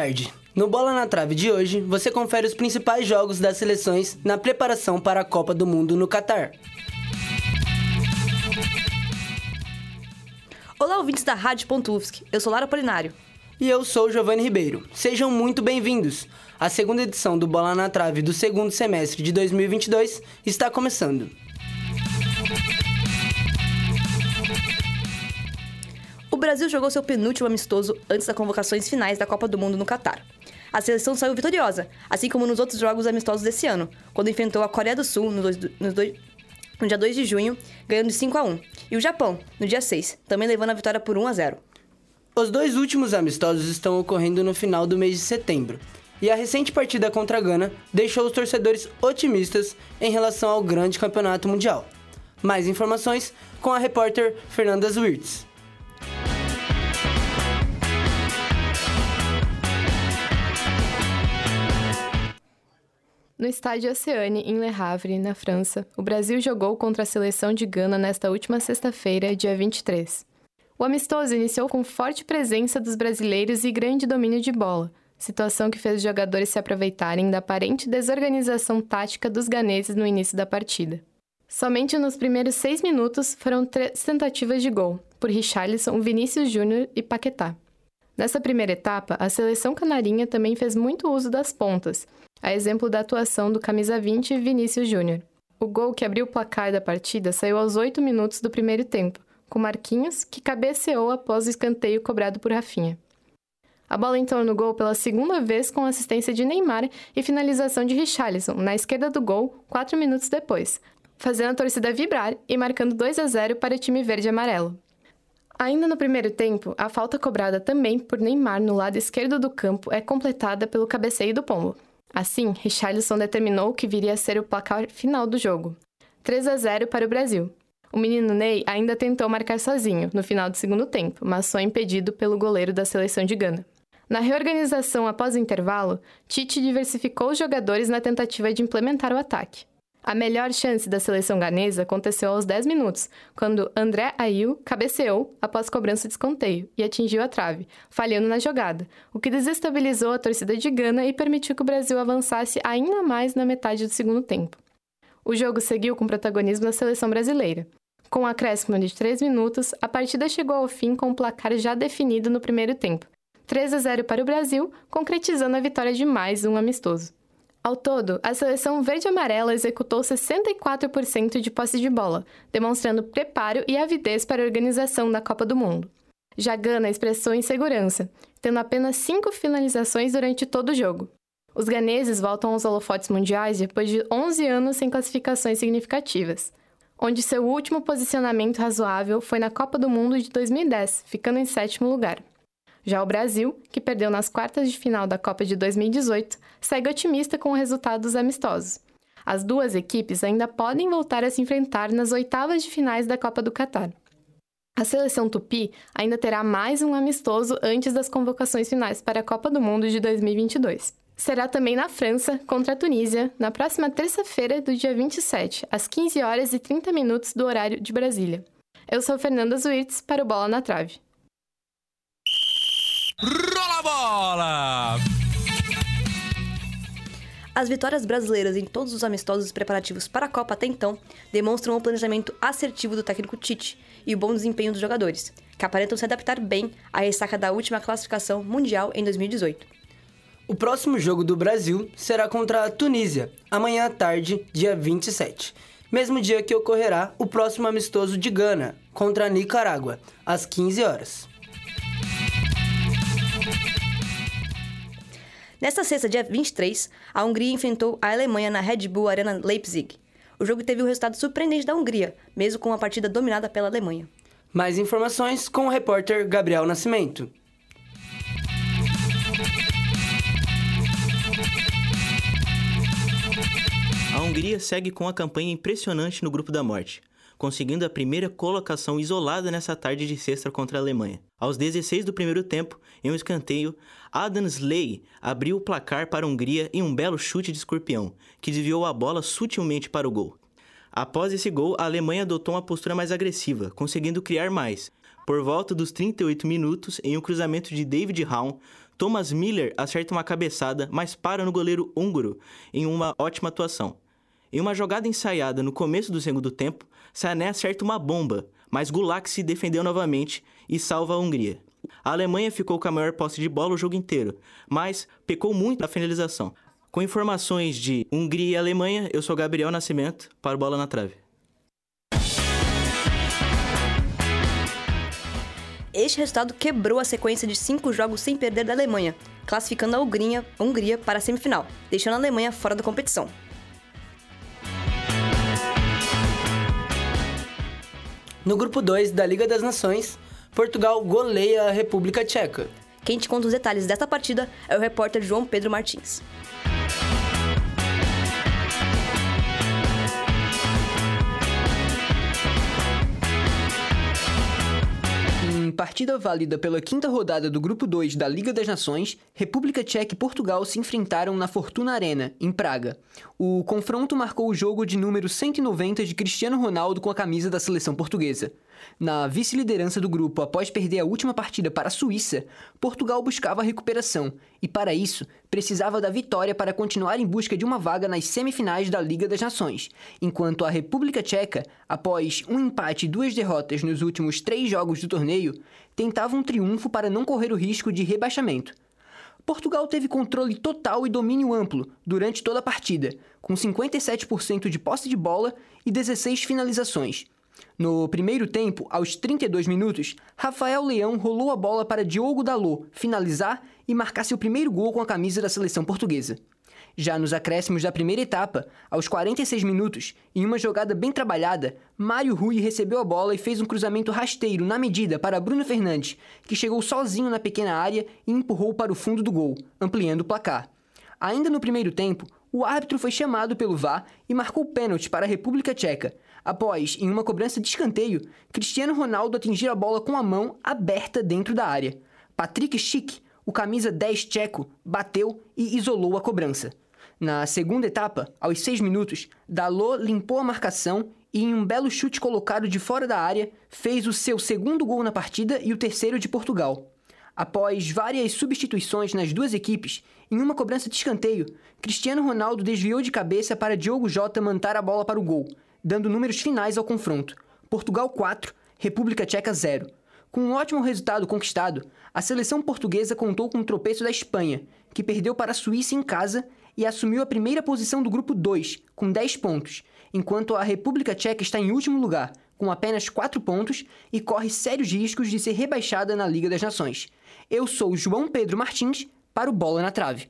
tarde. No Bola na Trave de hoje, você confere os principais jogos das seleções na preparação para a Copa do Mundo no Catar. Olá, ouvintes da Rádio UFSC. Eu sou Lara Polinário. E eu sou Giovanni Ribeiro. Sejam muito bem-vindos. A segunda edição do Bola na Trave do segundo semestre de 2022 está começando. Brasil jogou seu penúltimo amistoso antes das convocações finais da Copa do Mundo no Catar. A seleção saiu vitoriosa, assim como nos outros jogos amistosos desse ano, quando enfrentou a Coreia do Sul no, dois, no, dois, no dia 2 de junho, ganhando de 5 a 1, e o Japão no dia 6, também levando a vitória por 1 a 0. Os dois últimos amistosos estão ocorrendo no final do mês de setembro, e a recente partida contra a Gana deixou os torcedores otimistas em relação ao grande campeonato mundial. Mais informações com a repórter Fernanda Zwirtz. No estádio Oceane, em Le Havre, na França, o Brasil jogou contra a seleção de Gana nesta última sexta-feira, dia 23. O amistoso iniciou com forte presença dos brasileiros e grande domínio de bola, situação que fez os jogadores se aproveitarem da aparente desorganização tática dos ganeses no início da partida. Somente nos primeiros seis minutos foram três tentativas de gol, por Richarlison, Vinícius Júnior e Paquetá. Nessa primeira etapa, a seleção canarinha também fez muito uso das pontas, a exemplo da atuação do camisa 20 Vinícius Júnior. O gol que abriu o placar da partida saiu aos 8 minutos do primeiro tempo, com Marquinhos, que cabeceou após o escanteio cobrado por Rafinha. A bola entrou no gol pela segunda vez com assistência de Neymar e finalização de Richarlison, na esquerda do gol, quatro minutos depois, fazendo a torcida vibrar e marcando 2 a 0 para o time verde e amarelo. Ainda no primeiro tempo, a falta cobrada também por Neymar no lado esquerdo do campo é completada pelo cabeceio do Pombo. Assim, Richarlison determinou que viria a ser o placar final do jogo. 3 a 0 para o Brasil. O menino Ney ainda tentou marcar sozinho no final do segundo tempo, mas só impedido pelo goleiro da seleção de Gana. Na reorganização após o intervalo, Tite diversificou os jogadores na tentativa de implementar o ataque. A melhor chance da seleção ganesa aconteceu aos 10 minutos, quando André Ayew cabeceou após cobrança de escanteio e atingiu a trave, falhando na jogada, o que desestabilizou a torcida de Gana e permitiu que o Brasil avançasse ainda mais na metade do segundo tempo. O jogo seguiu com protagonismo da seleção brasileira. Com um acréscimo de 3 minutos, a partida chegou ao fim com o placar já definido no primeiro tempo, 3 a 0 para o Brasil, concretizando a vitória de mais um amistoso. Ao todo, a seleção verde-amarela executou 64% de posse de bola, demonstrando preparo e avidez para a organização da Copa do Mundo. Já Gana expressou insegurança, tendo apenas cinco finalizações durante todo o jogo. Os ganeses voltam aos holofotes mundiais depois de 11 anos sem classificações significativas, onde seu último posicionamento razoável foi na Copa do Mundo de 2010, ficando em sétimo lugar. Já o Brasil, que perdeu nas quartas de final da Copa de 2018, segue otimista com o resultado dos amistosos. As duas equipes ainda podem voltar a se enfrentar nas oitavas de finais da Copa do Catar. A seleção tupi ainda terá mais um amistoso antes das convocações finais para a Copa do Mundo de 2022. Será também na França, contra a Tunísia, na próxima terça-feira do dia 27, às 15 horas e 30 minutos do horário de Brasília. Eu sou Fernanda Zuirtz para o Bola na Trave. Rola a bola! As vitórias brasileiras em todos os amistosos preparativos para a Copa até então demonstram o planejamento assertivo do técnico Tite e o bom desempenho dos jogadores, que aparentam se adaptar bem à ressaca da última classificação mundial em 2018. O próximo jogo do Brasil será contra a Tunísia, amanhã à tarde, dia 27. Mesmo dia que ocorrerá o próximo amistoso de Gana, contra a Nicarágua, às 15 horas. Nesta sexta, dia 23, a Hungria enfrentou a Alemanha na Red Bull Arena Leipzig. O jogo teve um resultado surpreendente da Hungria, mesmo com uma partida dominada pela Alemanha. Mais informações com o repórter Gabriel Nascimento. A Hungria segue com a campanha impressionante no grupo da morte conseguindo a primeira colocação isolada nessa tarde de sexta contra a Alemanha. Aos 16 do primeiro tempo, em um escanteio, Adam Slay abriu o placar para a Hungria em um belo chute de escorpião, que desviou a bola sutilmente para o gol. Após esse gol, a Alemanha adotou uma postura mais agressiva, conseguindo criar mais. Por volta dos 38 minutos, em um cruzamento de David Raum, Thomas Miller acerta uma cabeçada, mas para no goleiro húngaro em uma ótima atuação. Em uma jogada ensaiada no começo do segundo tempo, Sané acerta uma bomba, mas Gulak se defendeu novamente e salva a Hungria. A Alemanha ficou com a maior posse de bola o jogo inteiro, mas pecou muito na finalização. Com informações de Hungria e Alemanha, eu sou Gabriel Nascimento para o Bola na Trave. Este resultado quebrou a sequência de cinco jogos sem perder da Alemanha, classificando a Hungria, a Hungria para a semifinal, deixando a Alemanha fora da competição. No grupo 2 da Liga das Nações, Portugal goleia a República Tcheca. Quem te conta os detalhes desta partida é o repórter João Pedro Martins. Partida válida pela quinta rodada do Grupo 2 da Liga das Nações, República Tcheca e Portugal se enfrentaram na Fortuna Arena, em Praga. O confronto marcou o jogo de número 190 de Cristiano Ronaldo com a camisa da seleção portuguesa. Na vice-liderança do grupo após perder a última partida para a Suíça, Portugal buscava a recuperação e, para isso, precisava da vitória para continuar em busca de uma vaga nas semifinais da Liga das Nações, enquanto a República Tcheca, após um empate e duas derrotas nos últimos três jogos do torneio, tentava um triunfo para não correr o risco de rebaixamento. Portugal teve controle total e domínio amplo durante toda a partida, com 57% de posse de bola e 16 finalizações. No primeiro tempo, aos 32 minutos, Rafael Leão rolou a bola para Diogo Dalot finalizar e marcar seu primeiro gol com a camisa da seleção portuguesa. Já nos acréscimos da primeira etapa, aos 46 minutos, em uma jogada bem trabalhada, Mário Rui recebeu a bola e fez um cruzamento rasteiro na medida para Bruno Fernandes, que chegou sozinho na pequena área e empurrou para o fundo do gol, ampliando o placar. Ainda no primeiro tempo, o árbitro foi chamado pelo VAR e marcou pênalti para a República Tcheca, após, em uma cobrança de escanteio, Cristiano Ronaldo atingir a bola com a mão aberta dentro da área. Patrick Schick, o camisa 10 tcheco, bateu e isolou a cobrança. Na segunda etapa, aos 6 minutos, Dalot limpou a marcação e, em um belo chute colocado de fora da área, fez o seu segundo gol na partida e o terceiro de Portugal. Após várias substituições nas duas equipes, em uma cobrança de escanteio, Cristiano Ronaldo desviou de cabeça para Diogo Jota mandar a bola para o gol, dando números finais ao confronto. Portugal 4, República Tcheca 0. Com um ótimo resultado conquistado, a seleção portuguesa contou com o tropeço da Espanha, que perdeu para a Suíça em casa e assumiu a primeira posição do grupo 2, com 10 pontos, enquanto a República Tcheca está em último lugar, com apenas 4 pontos e corre sérios riscos de ser rebaixada na Liga das Nações. Eu sou João Pedro Martins, para o Bola na Trave.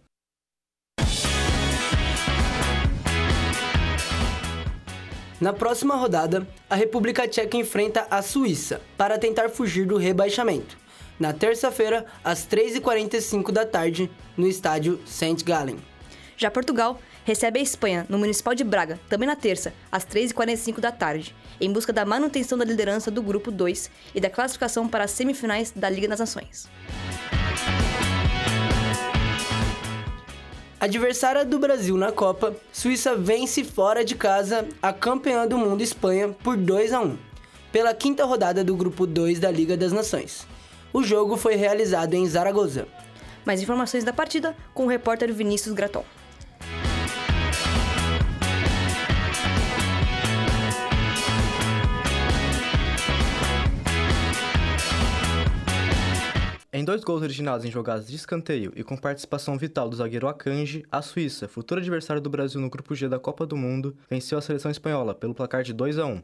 Na próxima rodada, a República Tcheca enfrenta a Suíça para tentar fugir do rebaixamento. Na terça-feira, às 3h45 da tarde, no estádio St. Gallen. Já Portugal recebe a Espanha no Municipal de Braga, também na terça, às 3h45 da tarde, em busca da manutenção da liderança do Grupo 2 e da classificação para as semifinais da Liga das Nações. Adversária do Brasil na Copa, Suíça vence fora de casa a campeã do mundo Espanha por 2 a 1, pela quinta rodada do grupo 2 da Liga das Nações. O jogo foi realizado em Zaragoza. Mais informações da partida com o repórter Vinícius Graton. Em dois gols originados em jogadas de escanteio e com participação vital do zagueiro Akanji, a Suíça, futuro adversário do Brasil no Grupo G da Copa do Mundo, venceu a seleção espanhola pelo placar de 2 a 1.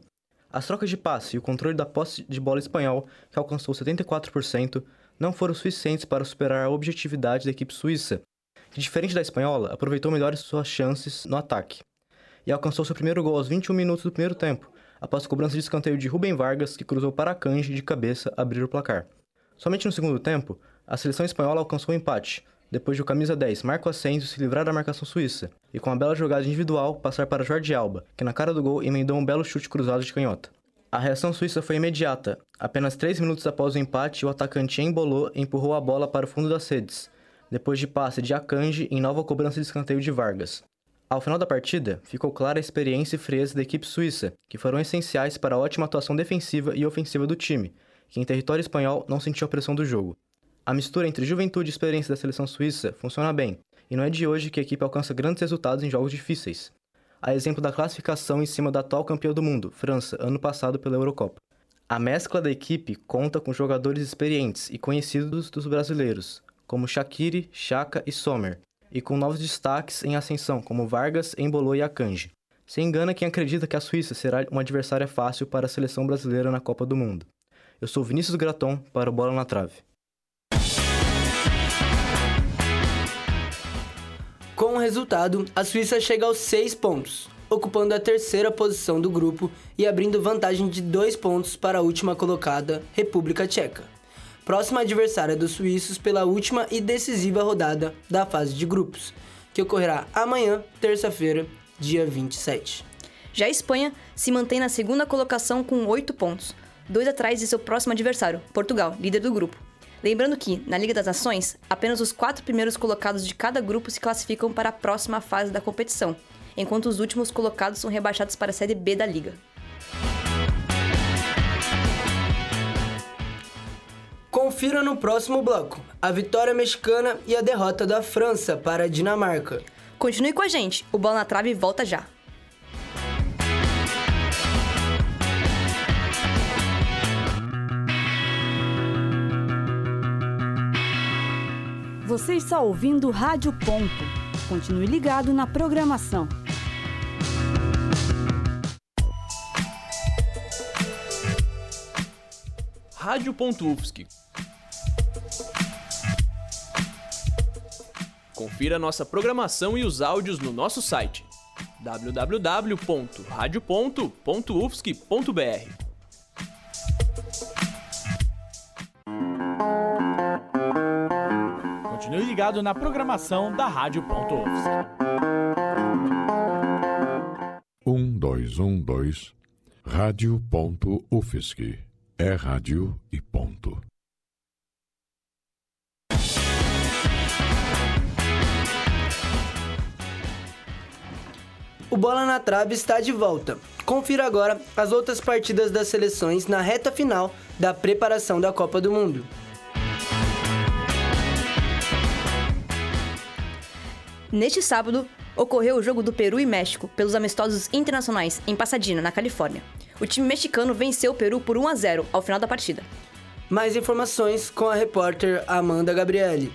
As trocas de passe e o controle da posse de bola espanhol, que alcançou 74%, não foram suficientes para superar a objetividade da equipe suíça, que, diferente da espanhola, aproveitou melhor suas chances no ataque. E alcançou seu primeiro gol aos 21 minutos do primeiro tempo, após cobrança de escanteio de Rubem Vargas, que cruzou para Akanji de cabeça abrir o placar. Somente no segundo tempo, a seleção espanhola alcançou o um empate, depois de o camisa 10 Marco Asensio se livrar da marcação suíça e com uma bela jogada individual passar para Jorge Alba, que na cara do gol emendou um belo chute cruzado de canhota. A reação suíça foi imediata. Apenas 3 minutos após o empate, o atacante embolou e empurrou a bola para o fundo das redes, depois de passe de Akanji em nova cobrança de escanteio de Vargas. Ao final da partida, ficou clara a experiência e frieza da equipe suíça, que foram essenciais para a ótima atuação defensiva e ofensiva do time, que em território espanhol não sentiu a pressão do jogo. A mistura entre juventude e experiência da seleção suíça funciona bem, e não é de hoje que a equipe alcança grandes resultados em jogos difíceis. A exemplo da classificação em cima da atual campeã do mundo, França, ano passado pela Eurocopa. A mescla da equipe conta com jogadores experientes e conhecidos dos brasileiros, como Shaqiri, Chaka e Sommer, e com novos destaques em ascensão, como Vargas, Embolou e Akanji. Se engana quem acredita que a Suíça será uma adversária fácil para a seleção brasileira na Copa do Mundo. Eu sou Vinícius Graton para o Bola na Trave. Com o resultado, a Suíça chega aos 6 pontos, ocupando a terceira posição do grupo e abrindo vantagem de 2 pontos para a última colocada, República Tcheca. Próxima adversária dos suíços pela última e decisiva rodada da fase de grupos, que ocorrerá amanhã, terça-feira, dia 27. Já a Espanha se mantém na segunda colocação com 8 pontos, dois atrás de seu próximo adversário, Portugal, líder do grupo. Lembrando que, na Liga das Nações, apenas os quatro primeiros colocados de cada grupo se classificam para a próxima fase da competição, enquanto os últimos colocados são rebaixados para a Série B da Liga. Confira no próximo bloco a vitória mexicana e a derrota da França para a Dinamarca. Continue com a gente, o Bola na Trave volta já. Você está ouvindo Rádio Ponto. Continue ligado na programação. Rádio.UFSC. Confira nossa programação e os áudios no nosso site www.radio.ufsc.br. ligado na programação da Rádio.UFSC. Um, dois, um, dois. Rádio.UFSC. É rádio e ponto. O Bola na Trave está de volta. Confira agora as outras partidas das seleções na reta final da preparação da Copa do Mundo. Neste sábado, ocorreu o jogo do Peru e México pelos amistosos internacionais em Pasadena, na Califórnia. O time mexicano venceu o Peru por 1 a 0 ao final da partida. Mais informações com a repórter Amanda Gabriele.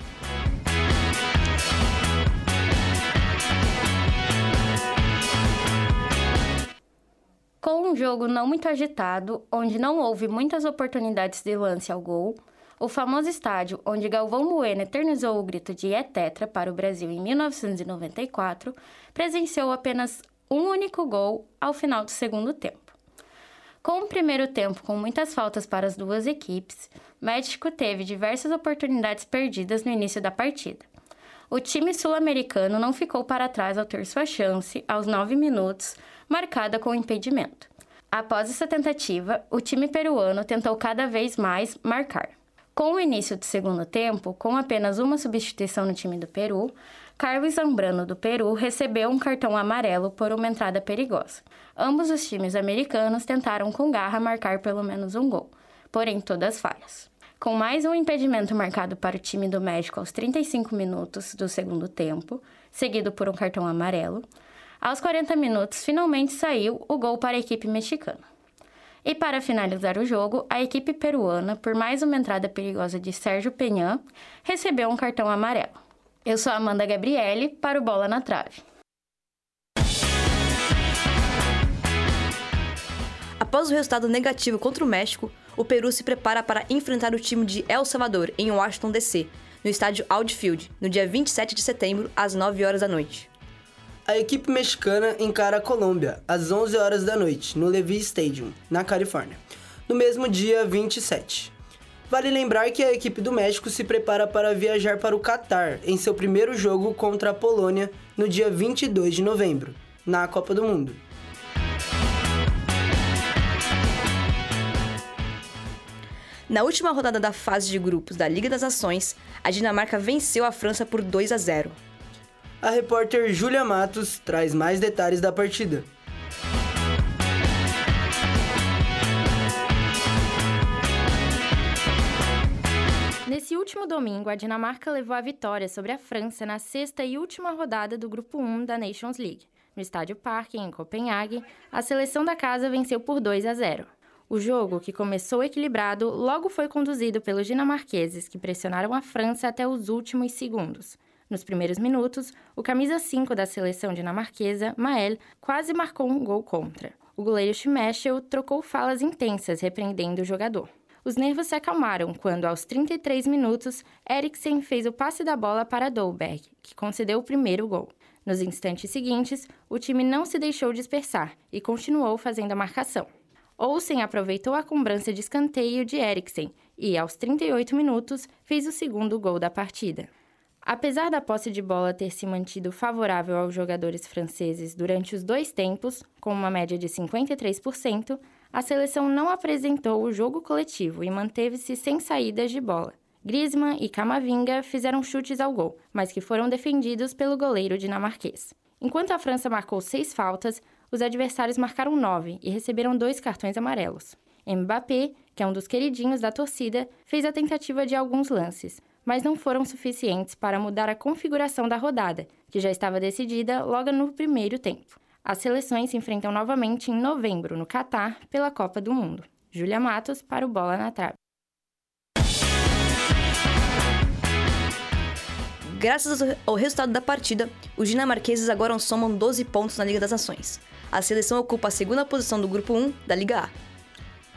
Com um jogo não muito agitado, onde não houve muitas oportunidades de lance ao gol, o famoso estádio onde Galvão Bueno eternizou o grito de É Tetra para o Brasil em 1994, presenciou apenas um único gol ao final do segundo tempo. Com o primeiro tempo com muitas faltas para as duas equipes, México teve diversas oportunidades perdidas no início da partida. O time sul-americano não ficou para trás ao ter sua chance, aos nove minutos, marcada com impedimento. Após essa tentativa, o time peruano tentou cada vez mais marcar. Com o início do segundo tempo, com apenas uma substituição no time do Peru, Carlos Zambrano do Peru recebeu um cartão amarelo por uma entrada perigosa. Ambos os times americanos tentaram com garra marcar pelo menos um gol, porém todas falhas. Com mais um impedimento marcado para o time do México aos 35 minutos do segundo tempo, seguido por um cartão amarelo, aos 40 minutos finalmente saiu o gol para a equipe mexicana. E para finalizar o jogo, a equipe peruana, por mais uma entrada perigosa de Sérgio Penhan, recebeu um cartão amarelo. Eu sou Amanda Gabriele para o Bola na Trave. Após o resultado negativo contra o México, o Peru se prepara para enfrentar o time de El Salvador em Washington DC, no estádio Audi Field, no dia 27 de setembro, às 9 horas da noite. A equipe mexicana encara a Colômbia às 11 horas da noite, no Levi Stadium, na Califórnia, no mesmo dia 27. Vale lembrar que a equipe do México se prepara para viajar para o Catar em seu primeiro jogo contra a Polônia no dia 22 de novembro, na Copa do Mundo. Na última rodada da fase de grupos da Liga das Nações, a Dinamarca venceu a França por 2 a 0. A repórter Júlia Matos traz mais detalhes da partida. Nesse último domingo, a Dinamarca levou a vitória sobre a França na sexta e última rodada do Grupo 1 da Nations League. No estádio Parque, em Copenhague, a seleção da casa venceu por 2 a 0. O jogo, que começou equilibrado, logo foi conduzido pelos dinamarqueses, que pressionaram a França até os últimos segundos. Nos primeiros minutos, o camisa 5 da seleção dinamarquesa, Mael, quase marcou um gol contra. O goleiro Schmeichel trocou falas intensas, repreendendo o jogador. Os nervos se acalmaram quando, aos 33 minutos, Eriksen fez o passe da bola para Dolberg, que concedeu o primeiro gol. Nos instantes seguintes, o time não se deixou dispersar e continuou fazendo a marcação. Olsen aproveitou a cobrança de escanteio de Eriksen e, aos 38 minutos, fez o segundo gol da partida. Apesar da posse de bola ter se mantido favorável aos jogadores franceses durante os dois tempos, com uma média de 53%, a seleção não apresentou o jogo coletivo e manteve-se sem saídas de bola. Griezmann e Camavinga fizeram chutes ao gol, mas que foram defendidos pelo goleiro dinamarquês. Enquanto a França marcou seis faltas, os adversários marcaram nove e receberam dois cartões amarelos. Mbappé, que é um dos queridinhos da torcida, fez a tentativa de alguns lances, mas não foram suficientes para mudar a configuração da rodada, que já estava decidida logo no primeiro tempo. As seleções se enfrentam novamente em novembro, no Catar, pela Copa do Mundo. Júlia Matos para o Bola na Trave. Graças ao resultado da partida, os dinamarqueses agora somam 12 pontos na Liga das Nações. A seleção ocupa a segunda posição do grupo 1 da Liga A.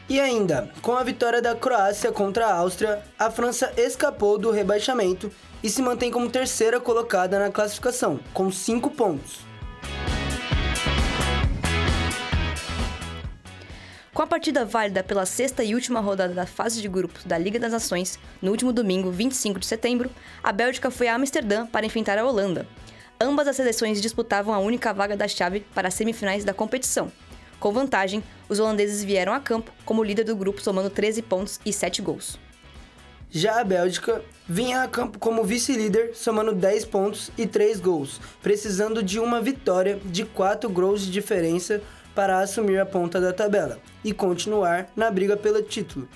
E ainda, com a vitória da Croácia contra a Áustria, a França escapou do rebaixamento e se mantém como terceira colocada na classificação, com 5 pontos. Com a partida válida pela sexta e última rodada da fase de grupos da Liga das Nações, no último domingo, 25 de setembro, a Bélgica foi a Amsterdã para enfrentar a Holanda. Ambas as seleções disputavam a única vaga da chave para as semifinais da competição. Com vantagem, os holandeses vieram a campo como líder do grupo, somando 13 pontos e 7 gols. Já a Bélgica vinha a campo como vice-líder, somando 10 pontos e 3 gols, precisando de uma vitória de 4 gols de diferença para assumir a ponta da tabela e continuar na briga pelo título.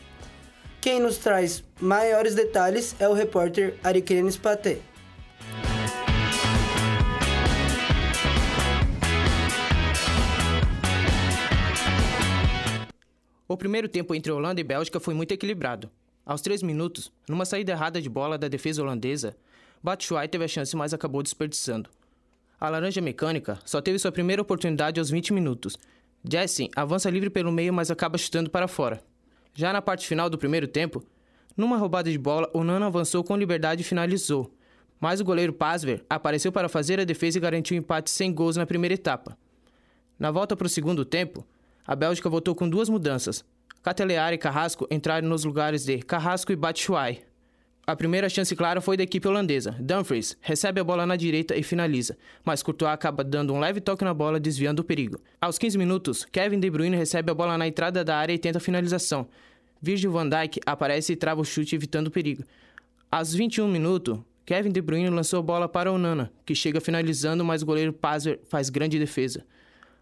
Quem nos traz maiores detalhes é o repórter Arikenes Paté. O primeiro tempo entre Holanda e Bélgica foi muito equilibrado. Aos três minutos, numa saída errada de bola da defesa holandesa, Batshuayi teve a chance, mas acabou desperdiçando. A Laranja Mecânica só teve sua primeira oportunidade aos 20 minutos. Jessen avança livre pelo meio, mas acaba chutando para fora. Já na parte final do primeiro tempo, numa roubada de bola, o Nano avançou com liberdade e finalizou. Mas o goleiro Pasver apareceu para fazer a defesa e garantiu o empate sem gols na primeira etapa. Na volta para o segundo tempo, a Bélgica voltou com duas mudanças. Catelear e Carrasco entraram nos lugares de Carrasco e Batshuayi. A primeira chance clara foi da equipe holandesa. Dumfries recebe a bola na direita e finaliza, mas Courtois acaba dando um leve toque na bola, desviando o perigo. Aos 15 minutos, Kevin De Bruyne recebe a bola na entrada da área e tenta a finalização. Virgil van Dijk aparece e trava o chute, evitando o perigo. Aos 21 minutos, Kevin De Bruyne lançou a bola para Onana, que chega finalizando, mas o goleiro Pazer faz grande defesa.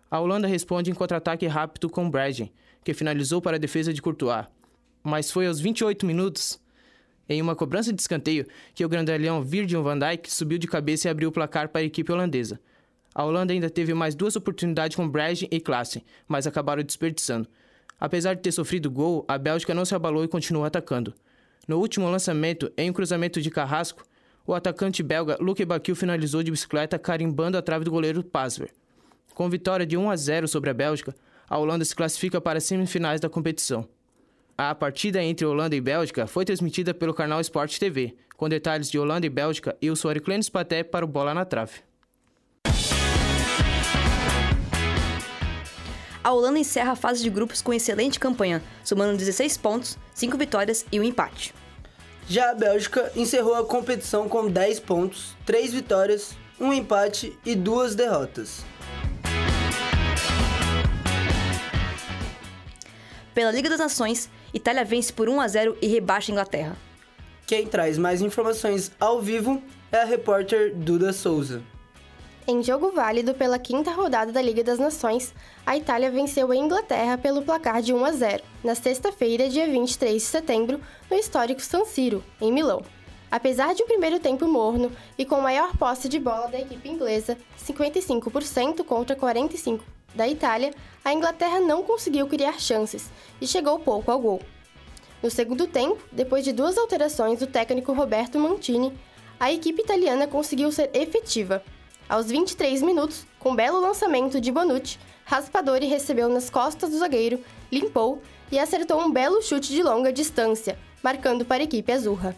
A Holanda responde em contra-ataque rápido com Bradgen, que finalizou para a defesa de Courtois. Mas foi aos 28 minutos em uma cobrança de escanteio que o grandalhão Virgil van Dijk subiu de cabeça e abriu o placar para a equipe holandesa. A Holanda ainda teve mais duas oportunidades com Bradgen e Klaassen, mas acabaram desperdiçando. Apesar de ter sofrido gol, a Bélgica não se abalou e continuou atacando. No último lançamento, em um cruzamento de Carrasco, o atacante belga Luke Bakil finalizou de bicicleta carimbando a trave do goleiro Pasver. Com vitória de 1 a 0 sobre a Bélgica, a Holanda se classifica para as semifinais da competição. A partida entre Holanda e Bélgica foi transmitida pelo canal Sport TV, com detalhes de Holanda e Bélgica e o Suárez Clênis Paté para o Bola na Trave. A Holanda encerra a fase de grupos com excelente campanha, somando 16 pontos, 5 vitórias e um empate. Já a Bélgica encerrou a competição com 10 pontos, 3 vitórias, um empate e duas derrotas. Pela Liga das Nações, Itália vence por 1 a 0 e rebaixa a Inglaterra. Quem traz mais informações ao vivo é a repórter Duda Souza. Em jogo válido pela quinta rodada da Liga das Nações, a Itália venceu a Inglaterra pelo placar de 1 a 0, na sexta-feira, dia 23 de setembro, no histórico San Siro, em Milão. Apesar de um primeiro tempo morno e com maior posse de bola da equipe inglesa, 55% contra 45% da Itália, a Inglaterra não conseguiu criar chances e chegou pouco ao gol. No segundo tempo, depois de duas alterações do técnico Roberto Mantini, a equipe italiana conseguiu ser efetiva. Aos 23 minutos, com belo lançamento de Bonucci, Raspadori recebeu nas costas do zagueiro, limpou e acertou um belo chute de longa distância, marcando para a equipe azurra.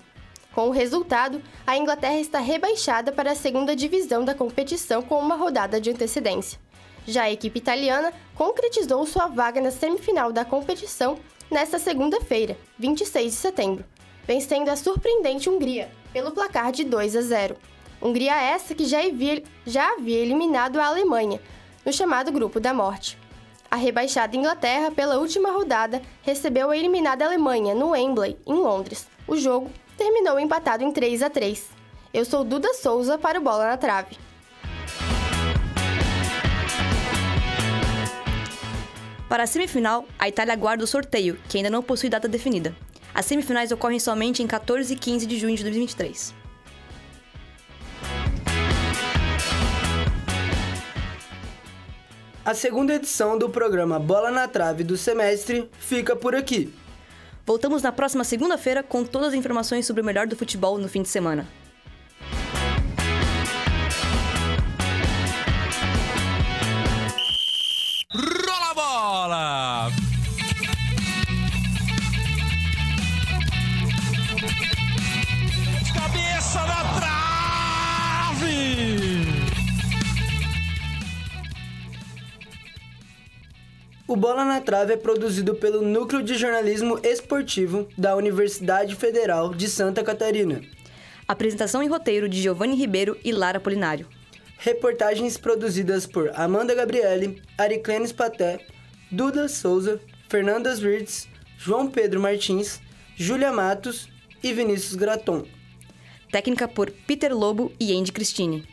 Com o resultado, a Inglaterra está rebaixada para a segunda divisão da competição com uma rodada de antecedência. Já a equipe italiana concretizou sua vaga na semifinal da competição nesta segunda-feira, 26 de setembro, vencendo a surpreendente Hungria pelo placar de 2 a 0. Hungria essa que já havia, já havia eliminado a Alemanha no chamado Grupo da Morte. A rebaixada Inglaterra, pela última rodada, recebeu a eliminada Alemanha no Wembley, em Londres. O jogo terminou empatado em 3 a 3. Eu sou Duda Souza para o Bola na Trave. Para a semifinal, a Itália aguarda o sorteio, que ainda não possui data definida. As semifinais ocorrem somente em 14 e 15 de junho de 2023. A segunda edição do programa Bola na Trave do semestre fica por aqui. Voltamos na próxima segunda-feira com todas as informações sobre o melhor do futebol no fim de semana. O Bola na Trave é produzido pelo Núcleo de Jornalismo Esportivo da Universidade Federal de Santa Catarina. Apresentação e roteiro de Giovanni Ribeiro e Lara Polinário. Reportagens produzidas por Amanda Gabriele, Ariclenes Paté, Duda Souza, Fernandas Wirtz, João Pedro Martins, Júlia Matos e Vinícius Graton. Técnica por Peter Lobo e Andy Cristine.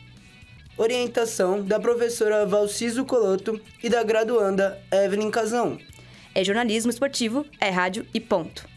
Orientação da professora Valciso Coloto e da graduanda Evelyn Casão. É jornalismo esportivo, é rádio e ponto.